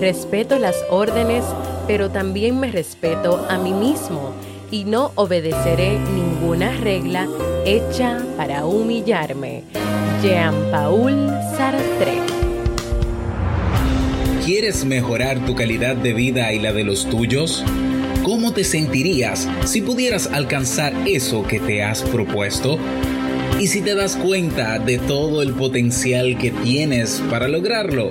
respeto las órdenes, pero también me respeto a mí mismo y no obedeceré ninguna regla hecha para humillarme. Jean-Paul Sartre. ¿Quieres mejorar tu calidad de vida y la de los tuyos? ¿Cómo te sentirías si pudieras alcanzar eso que te has propuesto? ¿Y si te das cuenta de todo el potencial que tienes para lograrlo?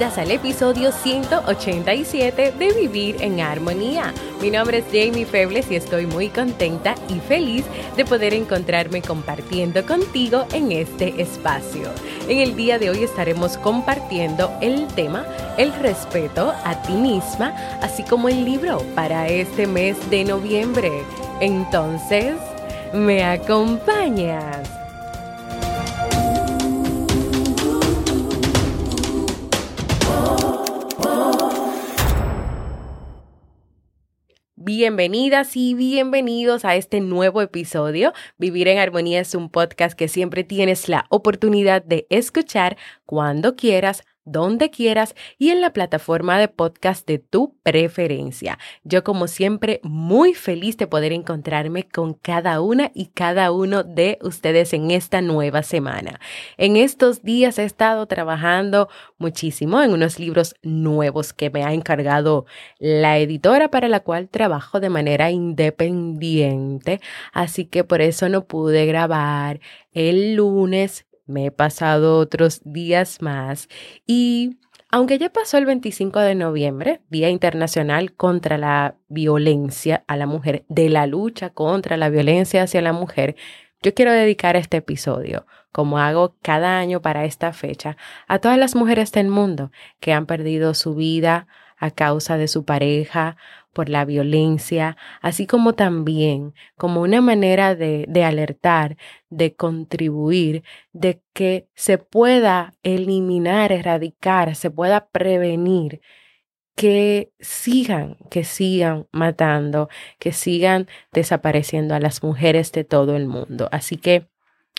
Bienvenidas al episodio 187 de Vivir en Armonía. Mi nombre es Jamie Febles y estoy muy contenta y feliz de poder encontrarme compartiendo contigo en este espacio. En el día de hoy estaremos compartiendo el tema El respeto a ti misma, así como el libro para este mes de noviembre. Entonces, ¿me acompañas? Bienvenidas y bienvenidos a este nuevo episodio. Vivir en Armonía es un podcast que siempre tienes la oportunidad de escuchar cuando quieras donde quieras y en la plataforma de podcast de tu preferencia. Yo como siempre muy feliz de poder encontrarme con cada una y cada uno de ustedes en esta nueva semana. En estos días he estado trabajando muchísimo en unos libros nuevos que me ha encargado la editora para la cual trabajo de manera independiente, así que por eso no pude grabar el lunes me he pasado otros días más y aunque ya pasó el 25 de noviembre, Día Internacional contra la Violencia a la Mujer, de la lucha contra la violencia hacia la mujer, yo quiero dedicar este episodio, como hago cada año para esta fecha, a todas las mujeres del mundo que han perdido su vida a causa de su pareja por la violencia, así como también como una manera de, de alertar, de contribuir, de que se pueda eliminar, erradicar, se pueda prevenir que sigan, que sigan matando, que sigan desapareciendo a las mujeres de todo el mundo. Así que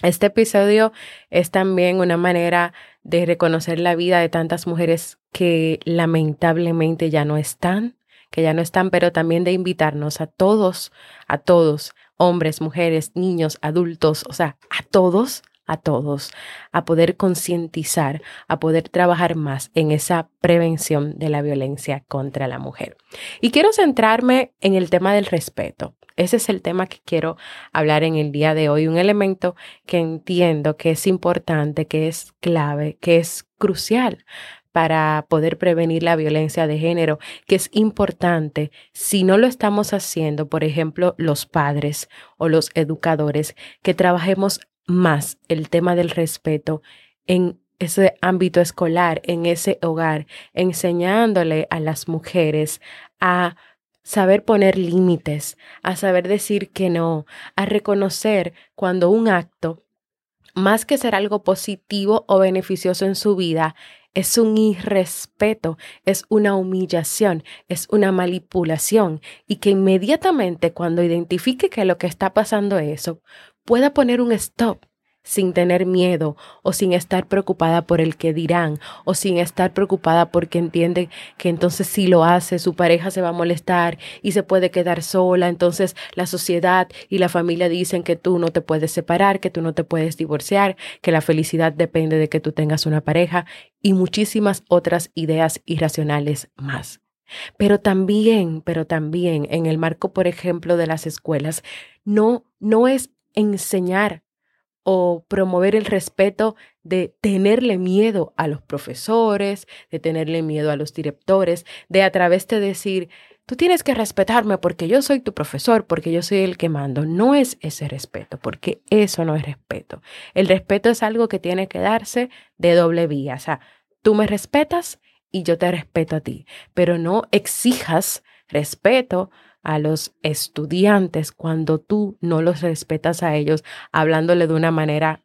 este episodio es también una manera de reconocer la vida de tantas mujeres que lamentablemente ya no están, que ya no están, pero también de invitarnos a todos, a todos, hombres, mujeres, niños, adultos, o sea, a todos, a todos, a poder concientizar, a poder trabajar más en esa prevención de la violencia contra la mujer. Y quiero centrarme en el tema del respeto. Ese es el tema que quiero hablar en el día de hoy, un elemento que entiendo que es importante, que es clave, que es crucial para poder prevenir la violencia de género, que es importante si no lo estamos haciendo, por ejemplo, los padres o los educadores, que trabajemos más el tema del respeto en ese ámbito escolar, en ese hogar, enseñándole a las mujeres a saber poner límites, a saber decir que no, a reconocer cuando un acto, más que ser algo positivo o beneficioso en su vida, es un irrespeto, es una humillación, es una manipulación. Y que inmediatamente cuando identifique que lo que está pasando es eso, pueda poner un stop sin tener miedo o sin estar preocupada por el que dirán o sin estar preocupada porque entiende que entonces si lo hace su pareja se va a molestar y se puede quedar sola, entonces la sociedad y la familia dicen que tú no te puedes separar, que tú no te puedes divorciar, que la felicidad depende de que tú tengas una pareja y muchísimas otras ideas irracionales más. Pero también, pero también en el marco, por ejemplo, de las escuelas, no, no es enseñar o promover el respeto de tenerle miedo a los profesores, de tenerle miedo a los directores, de a través de decir, tú tienes que respetarme porque yo soy tu profesor, porque yo soy el que mando. No es ese respeto, porque eso no es respeto. El respeto es algo que tiene que darse de doble vía. O sea, tú me respetas y yo te respeto a ti, pero no exijas respeto a los estudiantes cuando tú no los respetas a ellos, hablándole de una manera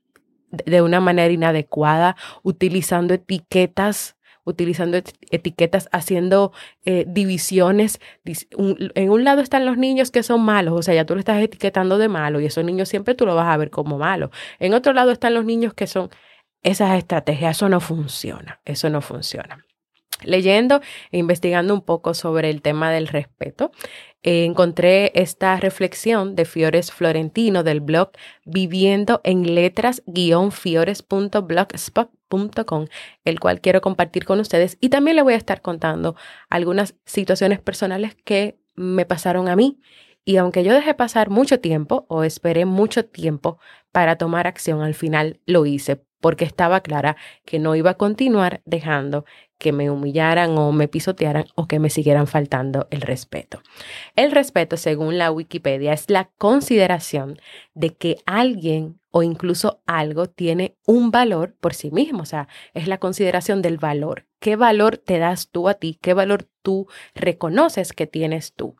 de una manera inadecuada, utilizando etiquetas, utilizando etiquetas, haciendo eh, divisiones. en un lado están los niños que son malos, o sea, ya tú lo estás etiquetando de malo y esos niños siempre tú lo vas a ver como malo. En otro lado están los niños que son esas estrategias, eso no funciona, eso no funciona. Leyendo e investigando un poco sobre el tema del respeto, eh, encontré esta reflexión de Fiores Florentino del blog viviendo en letras-fiores.blogspot.com, el cual quiero compartir con ustedes y también le voy a estar contando algunas situaciones personales que me pasaron a mí. Y aunque yo dejé pasar mucho tiempo o esperé mucho tiempo para tomar acción, al final lo hice porque estaba clara que no iba a continuar dejando que me humillaran o me pisotearan o que me siguieran faltando el respeto. El respeto, según la Wikipedia, es la consideración de que alguien o incluso algo tiene un valor por sí mismo, o sea, es la consideración del valor. ¿Qué valor te das tú a ti? ¿Qué valor tú reconoces que tienes tú?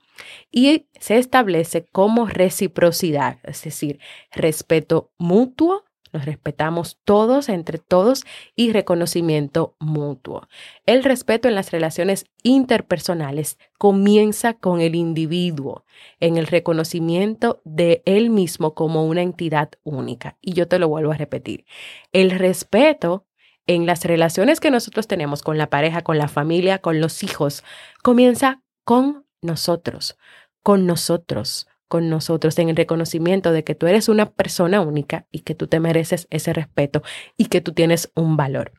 Y se establece como reciprocidad, es decir, respeto mutuo nos respetamos todos entre todos y reconocimiento mutuo. El respeto en las relaciones interpersonales comienza con el individuo, en el reconocimiento de él mismo como una entidad única. Y yo te lo vuelvo a repetir. El respeto en las relaciones que nosotros tenemos con la pareja, con la familia, con los hijos, comienza con nosotros, con nosotros, con nosotros en el reconocimiento de que tú eres una persona única y que tú te mereces ese respeto y que tú tienes un valor.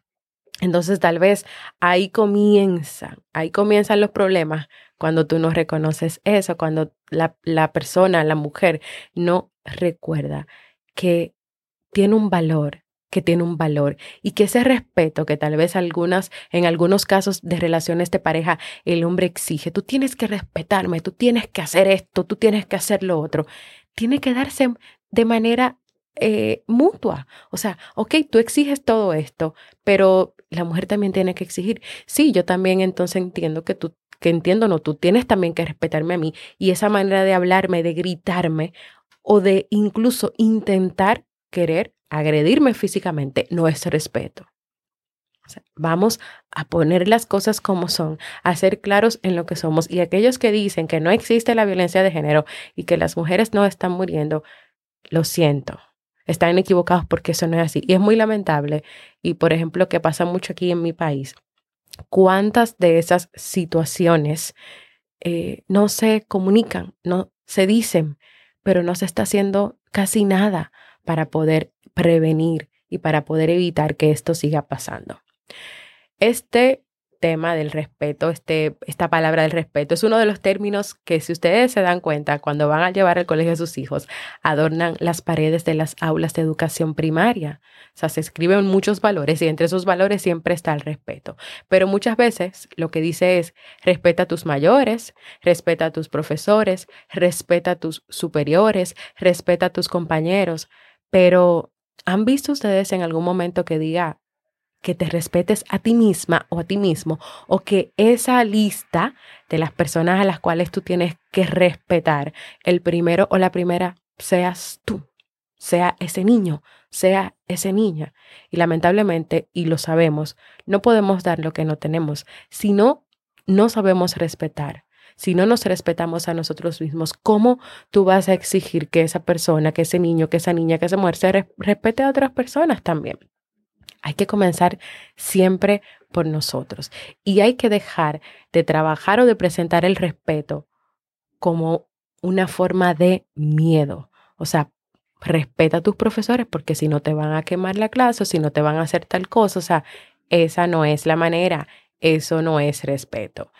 Entonces tal vez ahí comienza, ahí comienzan los problemas cuando tú no reconoces eso, cuando la, la persona, la mujer, no recuerda que tiene un valor, que tiene un valor y que ese respeto que tal vez algunas, en algunos casos de relaciones de pareja, el hombre exige, tú tienes que respetarme, tú tienes que hacer esto, tú tienes que hacer lo otro, tiene que darse de manera eh, mutua. O sea, ok, tú exiges todo esto, pero la mujer también tiene que exigir. Sí, yo también entonces entiendo que tú, que entiendo, no, tú tienes también que respetarme a mí y esa manera de hablarme, de gritarme o de incluso intentar querer agredirme físicamente no es respeto. vamos a poner las cosas como son, a ser claros en lo que somos. Y aquellos que dicen que no existe la violencia de género y que las mujeres no están muriendo, lo siento. Están equivocados porque eso no es así. Y es muy lamentable. Y por ejemplo, que pasa mucho aquí en mi país, cuántas de esas situaciones eh, no se comunican, no se dicen, pero no se está haciendo casi nada para poder prevenir y para poder evitar que esto siga pasando. Este tema del respeto, este, esta palabra del respeto, es uno de los términos que si ustedes se dan cuenta cuando van a llevar al colegio a sus hijos, adornan las paredes de las aulas de educación primaria. O sea, se escriben muchos valores y entre esos valores siempre está el respeto. Pero muchas veces lo que dice es, respeta a tus mayores, respeta a tus profesores, respeta a tus superiores, respeta a tus compañeros, pero ¿han visto ustedes en algún momento que diga que te respetes a ti misma o a ti mismo o que esa lista de las personas a las cuales tú tienes que respetar, el primero o la primera seas tú, sea ese niño, sea esa niña. Y lamentablemente, y lo sabemos, no podemos dar lo que no tenemos, si no, no sabemos respetar si no nos respetamos a nosotros mismos, ¿cómo tú vas a exigir que esa persona, que ese niño, que esa niña, que esa mujer se respete a otras personas también? Hay que comenzar siempre por nosotros y hay que dejar de trabajar o de presentar el respeto como una forma de miedo. O sea, respeta a tus profesores porque si no te van a quemar la clase o si no te van a hacer tal cosa, o sea, esa no es la manera, eso no es respeto.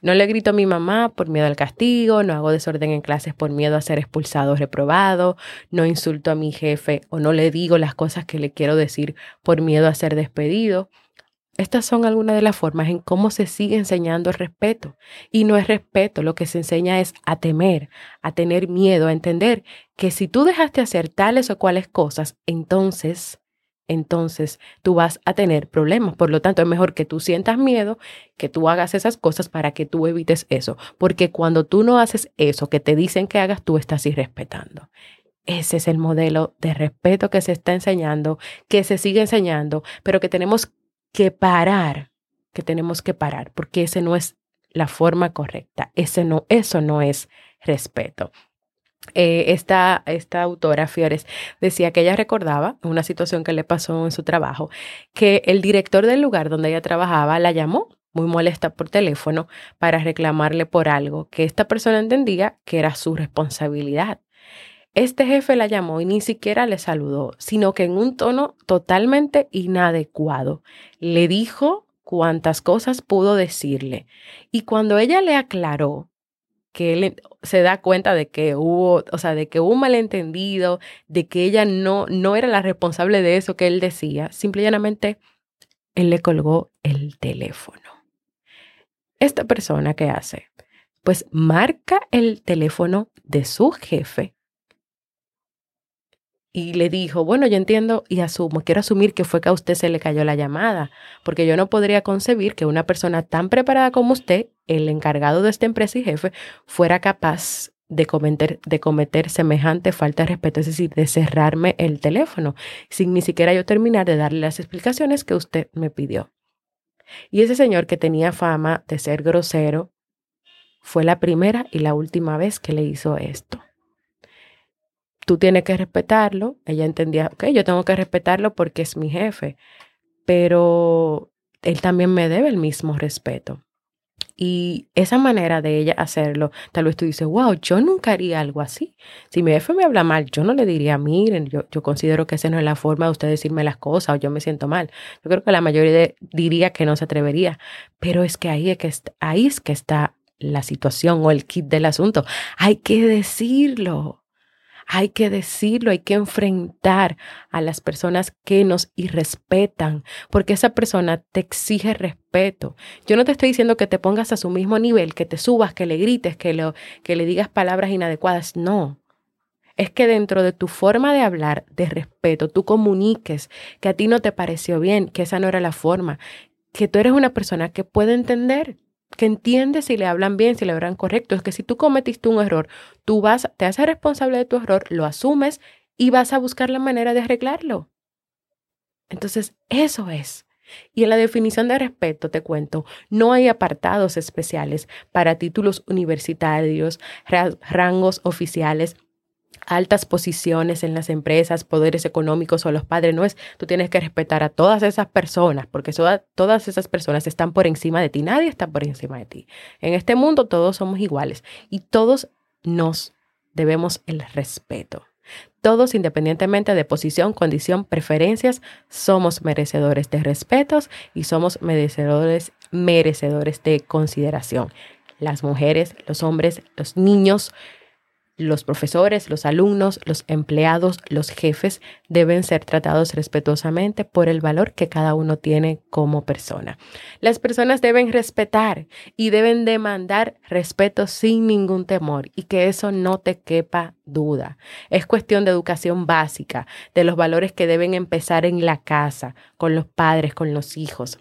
No le grito a mi mamá por miedo al castigo, no hago desorden en clases por miedo a ser expulsado o reprobado, no insulto a mi jefe o no le digo las cosas que le quiero decir por miedo a ser despedido. Estas son algunas de las formas en cómo se sigue enseñando el respeto. Y no es respeto, lo que se enseña es a temer, a tener miedo, a entender que si tú dejaste hacer tales o cuales cosas, entonces entonces tú vas a tener problemas. Por lo tanto, es mejor que tú sientas miedo, que tú hagas esas cosas para que tú evites eso. Porque cuando tú no haces eso que te dicen que hagas, tú estás irrespetando. Ese es el modelo de respeto que se está enseñando, que se sigue enseñando, pero que tenemos que parar, que tenemos que parar, porque ese no es la forma correcta. Ese no, eso no es respeto. Eh, esta, esta autora, Fiores, decía que ella recordaba una situación que le pasó en su trabajo, que el director del lugar donde ella trabajaba la llamó muy molesta por teléfono para reclamarle por algo que esta persona entendía que era su responsabilidad. Este jefe la llamó y ni siquiera le saludó, sino que en un tono totalmente inadecuado le dijo cuantas cosas pudo decirle. Y cuando ella le aclaró que él se da cuenta de que hubo, o sea, de que hubo un malentendido, de que ella no, no era la responsable de eso que él decía, simple y llanamente él le colgó el teléfono. Esta persona que hace, pues marca el teléfono de su jefe y le dijo, bueno, yo entiendo y asumo, quiero asumir que fue que a usted se le cayó la llamada, porque yo no podría concebir que una persona tan preparada como usted, el encargado de esta empresa y jefe, fuera capaz de cometer, de cometer semejante falta de respeto, es decir, de cerrarme el teléfono, sin ni siquiera yo terminar de darle las explicaciones que usted me pidió. Y ese señor que tenía fama de ser grosero, fue la primera y la última vez que le hizo esto tú tienes que respetarlo. Ella entendía, ok, yo tengo que respetarlo porque es mi jefe, pero él también me debe el mismo respeto. Y esa manera de ella hacerlo, tal vez tú dices, wow, yo nunca haría algo así. Si mi jefe me habla mal, yo no le diría, miren, yo, yo considero que esa no es la forma de usted decirme las cosas o yo me siento mal. Yo creo que la mayoría diría que no se atrevería, pero es que ahí es que, ahí es que está la situación o el kit del asunto. Hay que decirlo. Hay que decirlo, hay que enfrentar a las personas que nos irrespetan, porque esa persona te exige respeto. Yo no te estoy diciendo que te pongas a su mismo nivel, que te subas, que le grites, que, lo, que le digas palabras inadecuadas. No. Es que dentro de tu forma de hablar de respeto, tú comuniques que a ti no te pareció bien, que esa no era la forma, que tú eres una persona que puede entender que entiende si le hablan bien, si le hablan correcto. Es que si tú cometiste un error, tú vas, te haces responsable de tu error, lo asumes y vas a buscar la manera de arreglarlo. Entonces, eso es. Y en la definición de respeto, te cuento, no hay apartados especiales para títulos universitarios, rangos oficiales, altas posiciones en las empresas, poderes económicos o los padres, no es, tú tienes que respetar a todas esas personas, porque todas esas personas están por encima de ti, nadie está por encima de ti. En este mundo todos somos iguales y todos nos debemos el respeto. Todos, independientemente de posición, condición, preferencias, somos merecedores de respetos y somos merecedores, merecedores de consideración. Las mujeres, los hombres, los niños, los profesores, los alumnos, los empleados, los jefes deben ser tratados respetuosamente por el valor que cada uno tiene como persona. Las personas deben respetar y deben demandar respeto sin ningún temor y que eso no te quepa duda. Es cuestión de educación básica, de los valores que deben empezar en la casa, con los padres, con los hijos.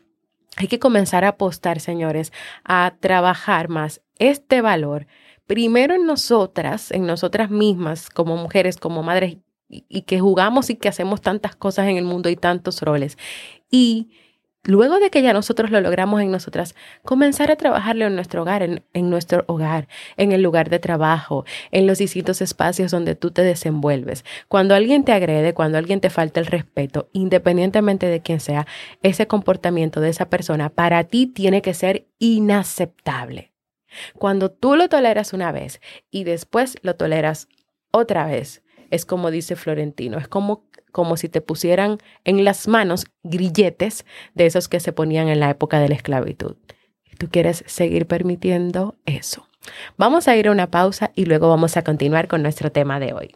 Hay que comenzar a apostar, señores, a trabajar más este valor primero en nosotras, en nosotras mismas, como mujeres, como madres, y, que jugamos y que hacemos tantas cosas en el mundo y tantos roles. Y luego de que ya nosotros lo logramos en nosotras, comenzar a trabajarlo en nuestro hogar, en, en, nuestro hogar, en el lugar de trabajo, en los distintos espacios donde tú te desenvuelves. Cuando alguien te agrede, cuando alguien te falta el respeto, independientemente de quién sea, ese comportamiento de esa persona para ti tiene que ser inaceptable. Cuando tú lo toleras una vez y después lo toleras otra vez, es como dice Florentino, es como, como si te pusieran en las manos grilletes de esos que se ponían en la época de la esclavitud. tú quieres seguir permitiendo eso. Vamos a ir a una pausa y luego vamos a continuar con nuestro tema de hoy.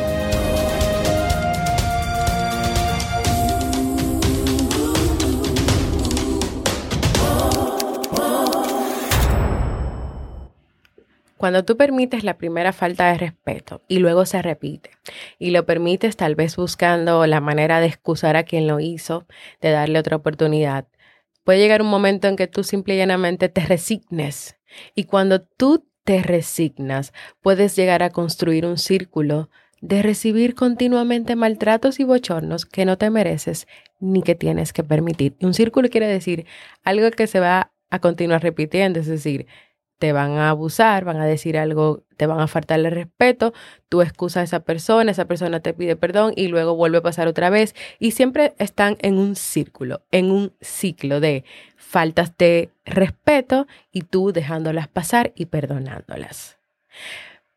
Cuando tú permites la primera falta de respeto y luego se repite y lo permites tal vez buscando la manera de excusar a quien lo hizo, de darle otra oportunidad, puede llegar un momento en que tú simple y llanamente te resignes. Y cuando tú te resignas, puedes llegar a construir un círculo de recibir continuamente maltratos y bochornos que no te mereces ni que tienes que permitir. Un círculo quiere decir algo que se va a continuar repitiendo, es decir, te van a abusar, van a decir algo, te van a faltarle respeto, tú excusas a esa persona, esa persona te pide perdón y luego vuelve a pasar otra vez y siempre están en un círculo, en un ciclo de faltas de respeto y tú dejándolas pasar y perdonándolas.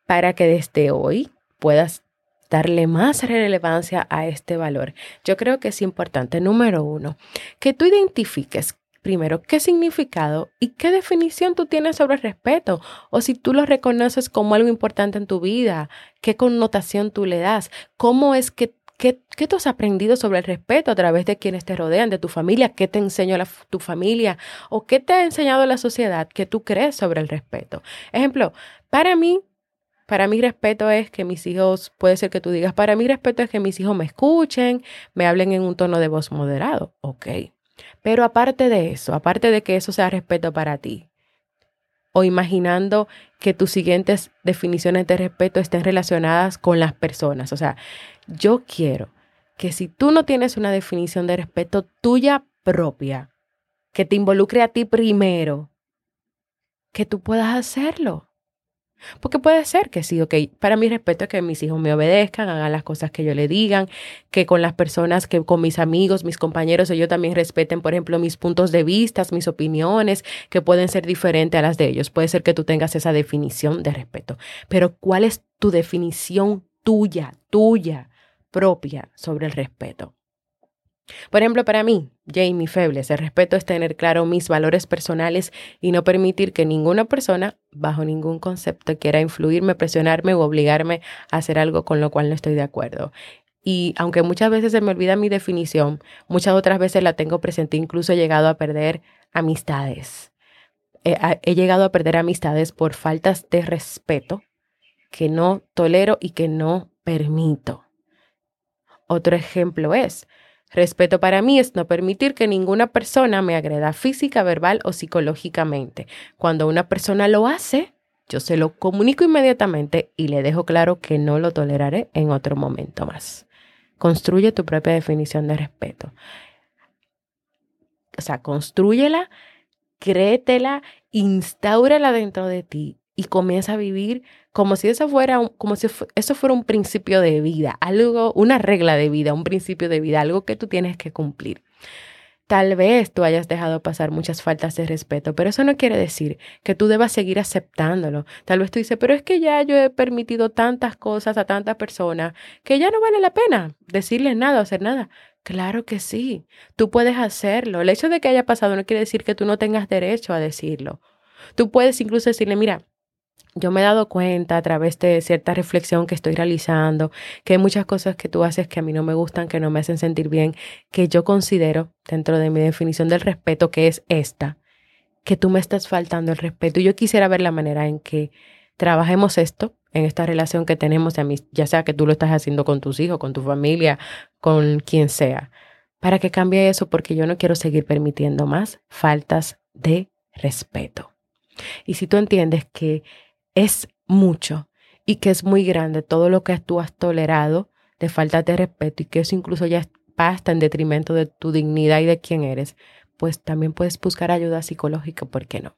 Para que desde hoy puedas darle más relevancia a este valor. Yo creo que es importante, número uno, que tú identifiques primero, ¿qué significado y qué definición tú tienes sobre el respeto? O si tú lo reconoces como algo importante en tu vida, ¿qué connotación tú le das? ¿Cómo es que ¿Qué, ¿Qué, tú has aprendido sobre el respeto a través de quienes te rodean, de tu familia? ¿Qué te enseñó tu familia? ¿O qué te ha enseñado la sociedad que tú crees sobre el respeto? Ejemplo, para mí, para mí respeto es que mis hijos, puede ser que tú digas, para mí respeto es que mis hijos me escuchen, me hablen en un tono de voz moderado. Ok, pero aparte de eso, aparte de que eso sea respeto para ti, o imaginando que tus siguientes definiciones de respeto estén relacionadas con las personas. O sea, yo quiero que si tú no tienes una definición de respeto tuya propia, que te involucre a ti primero, que tú puedas hacerlo. Porque puede ser que sí, ok, para mi respeto es que mis hijos me obedezcan, hagan las cosas que yo le digan, que con las personas, que con mis amigos, mis compañeros, ellos también respeten, por ejemplo, mis puntos de vista, mis opiniones, que pueden ser diferentes a las de ellos. Puede ser que tú tengas esa definición de respeto, pero ¿cuál es tu definición tuya, tuya, propia sobre el respeto? Por ejemplo, para mí, Jamie Febles, el respeto es tener claro mis valores personales y no permitir que ninguna persona, bajo ningún concepto, quiera influirme, presionarme o obligarme a hacer algo con lo cual no estoy de acuerdo. Y aunque muchas veces se me olvida mi definición, muchas otras veces la tengo presente, incluso he llegado a perder amistades. he llegado a perder amistades por faltas de respeto que no tolero y que no permito. Otro ejemplo es, Respeto para mí es no permitir que ninguna persona me agreda física, verbal o psicológicamente. Cuando una persona lo hace, yo se lo comunico inmediatamente y le dejo claro que no lo toleraré en otro momento más. Construye tu propia definición de respeto. O sea, construyela, créetela, instáurala dentro de ti y comienza a vivir como si eso fuera un, como si eso fuera un principio de vida, algo, una regla de vida, un principio de vida, algo que tú tienes que cumplir. Tal vez tú hayas dejado pasar muchas faltas de respeto, pero eso no quiere decir que tú debas seguir aceptándolo. Tal vez tú dices, pero es que ya yo he permitido tantas cosas a tantas personas que ya no vale la pena decirles nada o hacer nada. Claro que sí, tú puedes hacerlo. El hecho de que haya pasado no quiere decir que tú no tengas derecho a decirlo. Tú puedes incluso decirle, mira, yo me he dado cuenta a través de cierta reflexión que estoy realizando, que hay muchas cosas que tú haces que a mí no me gustan, que no me hacen sentir bien, que yo considero dentro de mi definición del respeto, que es esta, que tú me estás faltando el respeto. Y yo quisiera ver la manera en que trabajemos esto, en esta relación que tenemos, ya sea que tú lo estás haciendo con tus hijos, con tu familia, con quien sea, para que cambie eso, porque yo no quiero seguir permitiendo más faltas de respeto. Y si tú entiendes que es mucho y que es muy grande todo lo que tú has tolerado de falta de respeto y que eso incluso ya basta en detrimento de tu dignidad y de quién eres, pues también puedes buscar ayuda psicológica, ¿por qué no?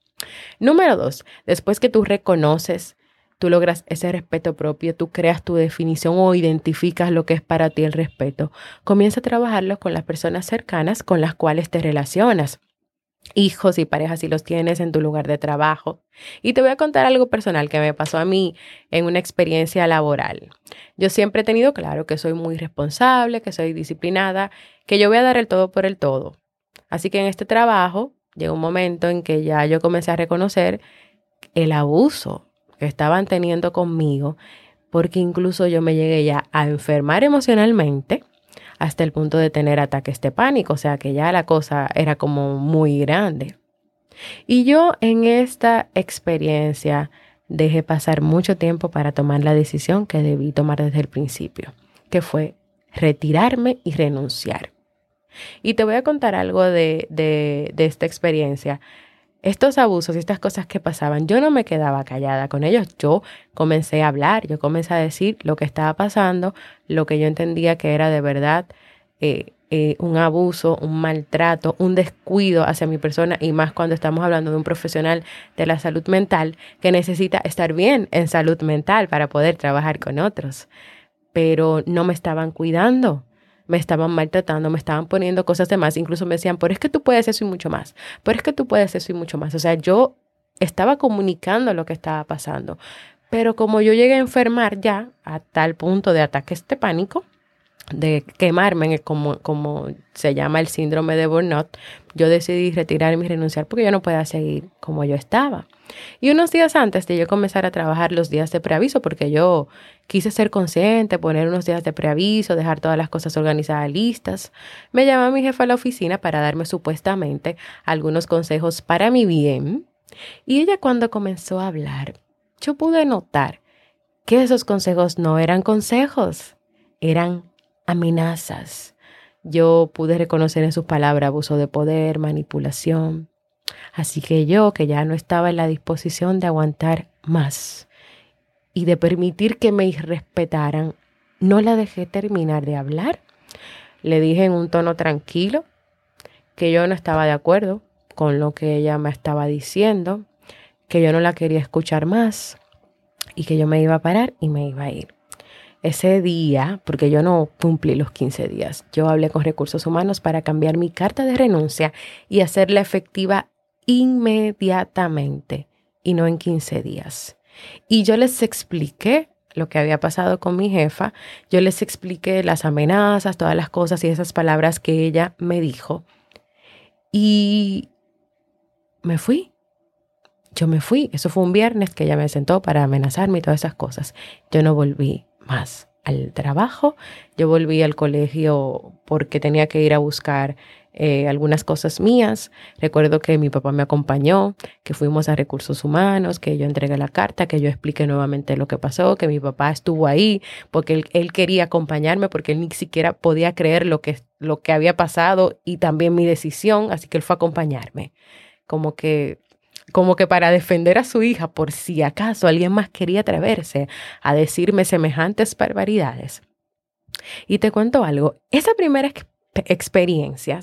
Número dos, después que tú reconoces, tú logras ese respeto propio, tú creas tu definición o identificas lo que es para ti el respeto, comienza a trabajarlo con las personas cercanas con las cuales te relacionas hijos y parejas si los tienes en tu lugar de trabajo. Y te voy a contar algo personal que me pasó a mí en una experiencia laboral. Yo siempre he tenido claro que soy muy responsable, que soy disciplinada, que yo voy a dar el todo por el todo. Así que en este trabajo llegó un momento en que ya yo comencé a reconocer el abuso que estaban teniendo conmigo, porque incluso yo me llegué ya a enfermar emocionalmente hasta el punto de tener ataques de pánico, o sea que ya la cosa era como muy grande. Y yo en esta experiencia dejé pasar mucho tiempo para tomar la decisión que debí tomar desde el principio, que fue retirarme y renunciar. Y te voy a contar algo de, de, de esta experiencia estos abusos y estas cosas que pasaban, yo no me quedaba callada con ellos, yo comencé a hablar, yo comencé a decir lo que estaba pasando, lo que yo entendía que era de verdad eh, eh, un abuso, un maltrato, un descuido hacia mi persona y más cuando estamos hablando de un profesional de la salud mental que necesita estar bien en salud mental para poder trabajar con otros. Pero no me estaban cuidando me estaban maltratando, me estaban poniendo cosas de más, incluso me decían, pero es que tú puedes eso y mucho más, pero es que tú puedes eso y mucho más. O sea, yo estaba comunicando lo que estaba pasando, pero como yo llegué a enfermar ya a tal punto de ataque este pánico, de quemarme, como, como se llama el síndrome de burnout, yo decidí retirarme y renunciar porque yo no podía seguir como yo estaba. Y unos días antes de yo comenzar a trabajar los días de preaviso, porque yo quise ser consciente, poner unos días de preaviso, dejar todas las cosas organizadas listas, me llamó mi jefa a la oficina para darme supuestamente algunos consejos para mi bien. Y ella cuando comenzó a hablar, yo pude notar que esos consejos no eran consejos, eran amenazas. Yo pude reconocer en sus palabras abuso de poder, manipulación. Así que yo, que ya no estaba en la disposición de aguantar más y de permitir que me respetaran, no la dejé terminar de hablar. Le dije en un tono tranquilo que yo no estaba de acuerdo con lo que ella me estaba diciendo, que yo no la quería escuchar más y que yo me iba a parar y me iba a ir ese día, porque yo no cumplí los 15 días, yo hablé con recursos humanos para cambiar mi carta de renuncia y hacerla efectiva inmediatamente y no en 15 días. Y yo les expliqué lo que había pasado con mi jefa, yo les expliqué las amenazas, todas las cosas y esas palabras que ella me dijo. Y me fui. Yo me fui. Eso fue un viernes que ella me sentó para amenazarme y todas esas cosas. Yo no volví más al trabajo. Yo volví al colegio porque tenía que ir a buscar eh, algunas cosas mías. Recuerdo que mi papá me acompañó, que fuimos a recursos humanos, que yo entregué la carta, que yo expliqué nuevamente lo que pasó, que mi papá estuvo ahí porque él, él quería acompañarme, porque él ni siquiera podía creer lo que, lo que había pasado y también mi decisión, así que él fue a acompañarme. Como que como que para defender a su hija por si acaso alguien más quería atreverse a decirme semejantes barbaridades. Y te cuento algo, esa primera experiencia,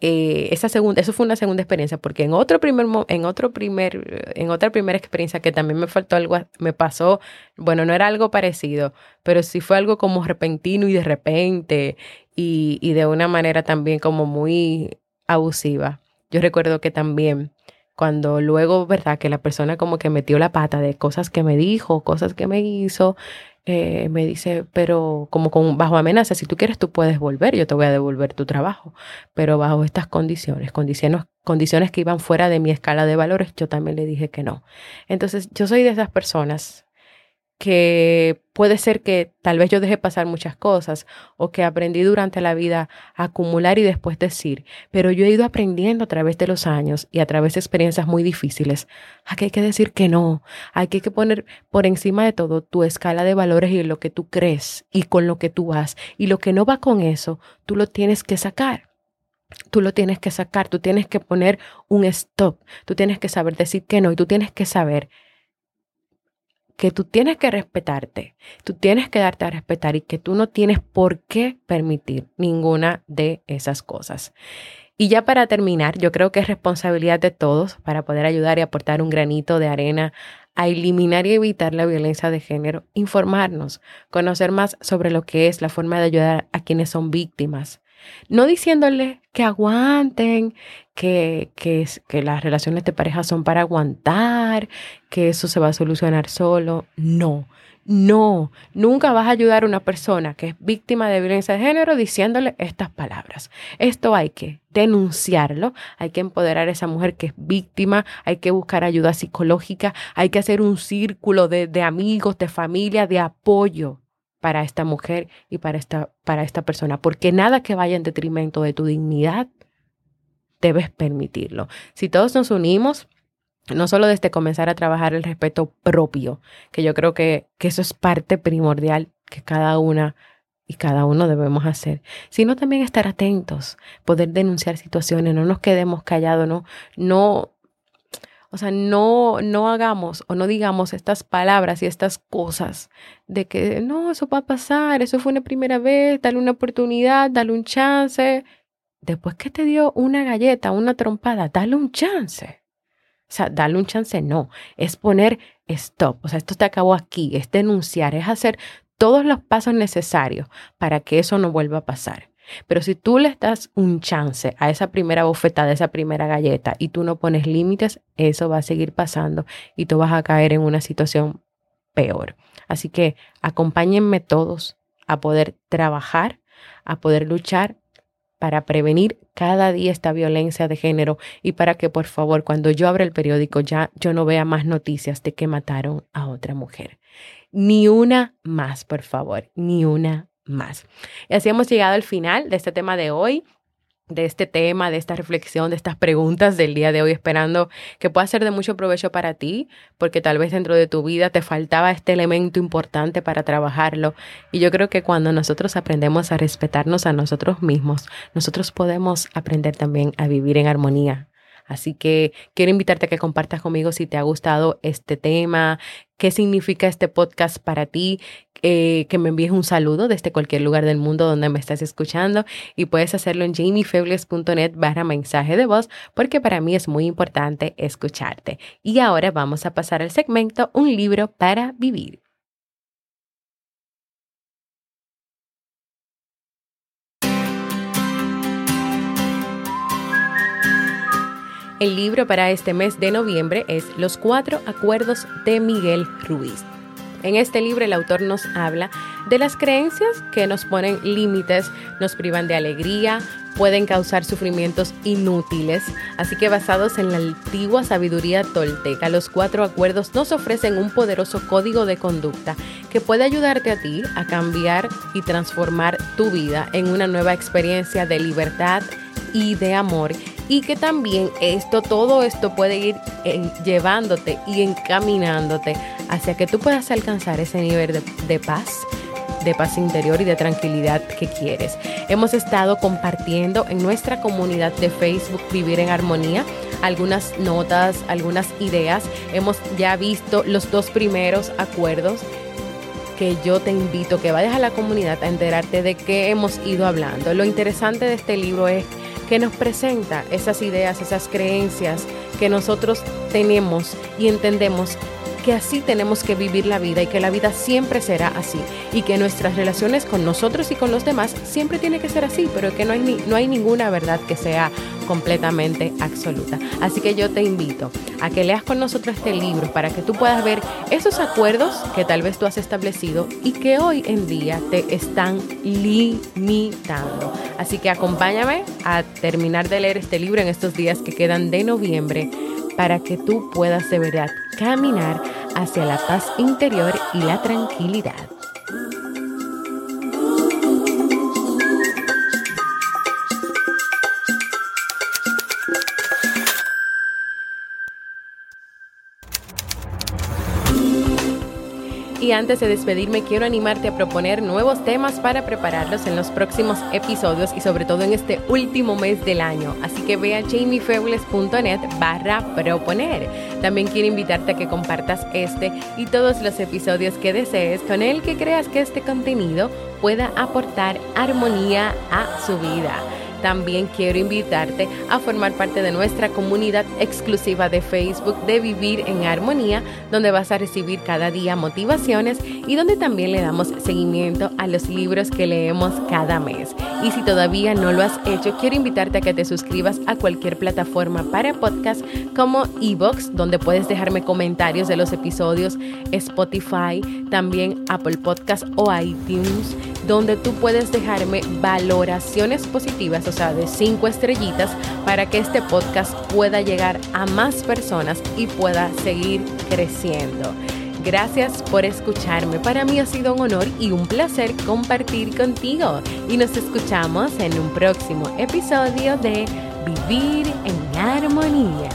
eh, esa segunda, eso fue una segunda experiencia, porque en otro primer, en otro primer, en otra primera experiencia que también me faltó algo, me pasó, bueno, no era algo parecido, pero sí fue algo como repentino y de repente y, y de una manera también como muy abusiva. Yo recuerdo que también cuando luego, ¿verdad? Que la persona como que metió la pata de cosas que me dijo, cosas que me hizo, eh, me dice, pero como con bajo amenaza, si tú quieres tú puedes volver, yo te voy a devolver tu trabajo, pero bajo estas condiciones, condiciones, condiciones que iban fuera de mi escala de valores, yo también le dije que no. Entonces, yo soy de esas personas que puede ser que tal vez yo deje pasar muchas cosas o que aprendí durante la vida a acumular y después decir, pero yo he ido aprendiendo a través de los años y a través de experiencias muy difíciles. A que hay que decir que no, hay que poner por encima de todo tu escala de valores y lo que tú crees y con lo que tú vas. Y lo que no va con eso, tú lo tienes que sacar. Tú lo tienes que sacar, tú tienes que poner un stop, tú tienes que saber decir que no y tú tienes que saber que tú tienes que respetarte, tú tienes que darte a respetar y que tú no tienes por qué permitir ninguna de esas cosas. Y ya para terminar, yo creo que es responsabilidad de todos para poder ayudar y aportar un granito de arena a eliminar y evitar la violencia de género, informarnos, conocer más sobre lo que es la forma de ayudar a quienes son víctimas. No diciéndole que aguanten, que, que, que las relaciones de pareja son para aguantar, que eso se va a solucionar solo. No, no, nunca vas a ayudar a una persona que es víctima de violencia de género diciéndole estas palabras. Esto hay que denunciarlo, hay que empoderar a esa mujer que es víctima, hay que buscar ayuda psicológica, hay que hacer un círculo de, de amigos, de familia, de apoyo para esta mujer y para esta, para esta persona, porque nada que vaya en detrimento de tu dignidad, debes permitirlo. Si todos nos unimos, no solo desde comenzar a trabajar el respeto propio, que yo creo que, que eso es parte primordial que cada una y cada uno debemos hacer, sino también estar atentos, poder denunciar situaciones, no nos quedemos callados, no, no, o sea, no, no hagamos o no digamos estas palabras y estas cosas de que no, eso va a pasar, eso fue una primera vez, dale una oportunidad, dale un chance. Después que te dio una galleta, una trompada, dale un chance. O sea, darle un chance, no. Es poner stop. O sea, esto te acabó aquí. Es denunciar. Es hacer todos los pasos necesarios para que eso no vuelva a pasar. Pero si tú le das un chance a esa primera bofetada, a esa primera galleta, y tú no pones límites, eso va a seguir pasando y tú vas a caer en una situación peor. Así que acompáñenme todos a poder trabajar, a poder luchar para prevenir cada día esta violencia de género y para que por favor cuando yo abra el periódico ya yo no vea más noticias de que mataron a otra mujer. Ni una más, por favor, ni una más. Y así hemos llegado al final de este tema de hoy de este tema, de esta reflexión, de estas preguntas del día de hoy, esperando que pueda ser de mucho provecho para ti, porque tal vez dentro de tu vida te faltaba este elemento importante para trabajarlo. Y yo creo que cuando nosotros aprendemos a respetarnos a nosotros mismos, nosotros podemos aprender también a vivir en armonía Así que quiero invitarte a que compartas conmigo si te ha gustado este tema, qué significa este podcast para ti, eh, que me envíes un saludo desde cualquier lugar del mundo donde me estás escuchando y puedes hacerlo en jamiefebles.net barra mensaje de voz porque para mí es muy importante escucharte. Y ahora vamos a pasar al segmento Un libro para vivir. El libro para este mes de noviembre es Los cuatro acuerdos de Miguel Ruiz. En este libro el autor nos habla de las creencias que nos ponen límites, nos privan de alegría, pueden causar sufrimientos inútiles. Así que basados en la antigua sabiduría tolteca, los cuatro acuerdos nos ofrecen un poderoso código de conducta que puede ayudarte a ti a cambiar y transformar tu vida en una nueva experiencia de libertad y de amor y que también esto, todo esto puede ir llevándote y encaminándote hacia que tú puedas alcanzar ese nivel de, de paz de paz interior y de tranquilidad que quieres. Hemos estado compartiendo en nuestra comunidad de Facebook Vivir en Armonía algunas notas, algunas ideas. Hemos ya visto los dos primeros acuerdos que yo te invito que vayas a la comunidad a enterarte de qué hemos ido hablando. Lo interesante de este libro es que nos presenta esas ideas, esas creencias que nosotros tenemos y entendemos que así tenemos que vivir la vida y que la vida siempre será así y que nuestras relaciones con nosotros y con los demás siempre tiene que ser así, pero que no hay, no hay ninguna verdad que sea completamente absoluta. Así que yo te invito a que leas con nosotros este libro para que tú puedas ver esos acuerdos que tal vez tú has establecido y que hoy en día te están limitando. Así que acompáñame a terminar de leer este libro en estos días que quedan de noviembre para que tú puedas de verdad caminar hacia la paz interior y la tranquilidad. Antes de despedirme, quiero animarte a proponer nuevos temas para prepararlos en los próximos episodios y sobre todo en este último mes del año. Así que ve a jamiefebles.net barra proponer. También quiero invitarte a que compartas este y todos los episodios que desees con el que creas que este contenido pueda aportar armonía a su vida. También quiero invitarte a formar parte de nuestra comunidad exclusiva de Facebook de Vivir en Armonía, donde vas a recibir cada día motivaciones y donde también le damos seguimiento a los libros que leemos cada mes. Y si todavía no lo has hecho, quiero invitarte a que te suscribas a cualquier plataforma para podcast como Evox, donde puedes dejarme comentarios de los episodios, Spotify, también Apple Podcast o iTunes, donde tú puedes dejarme valoraciones positivas, o sea, de cinco estrellitas, para que este podcast pueda llegar a más personas y pueda seguir creciendo. Gracias por escucharme. Para mí ha sido un honor y un placer compartir contigo. Y nos escuchamos en un próximo episodio de Vivir en Armonía.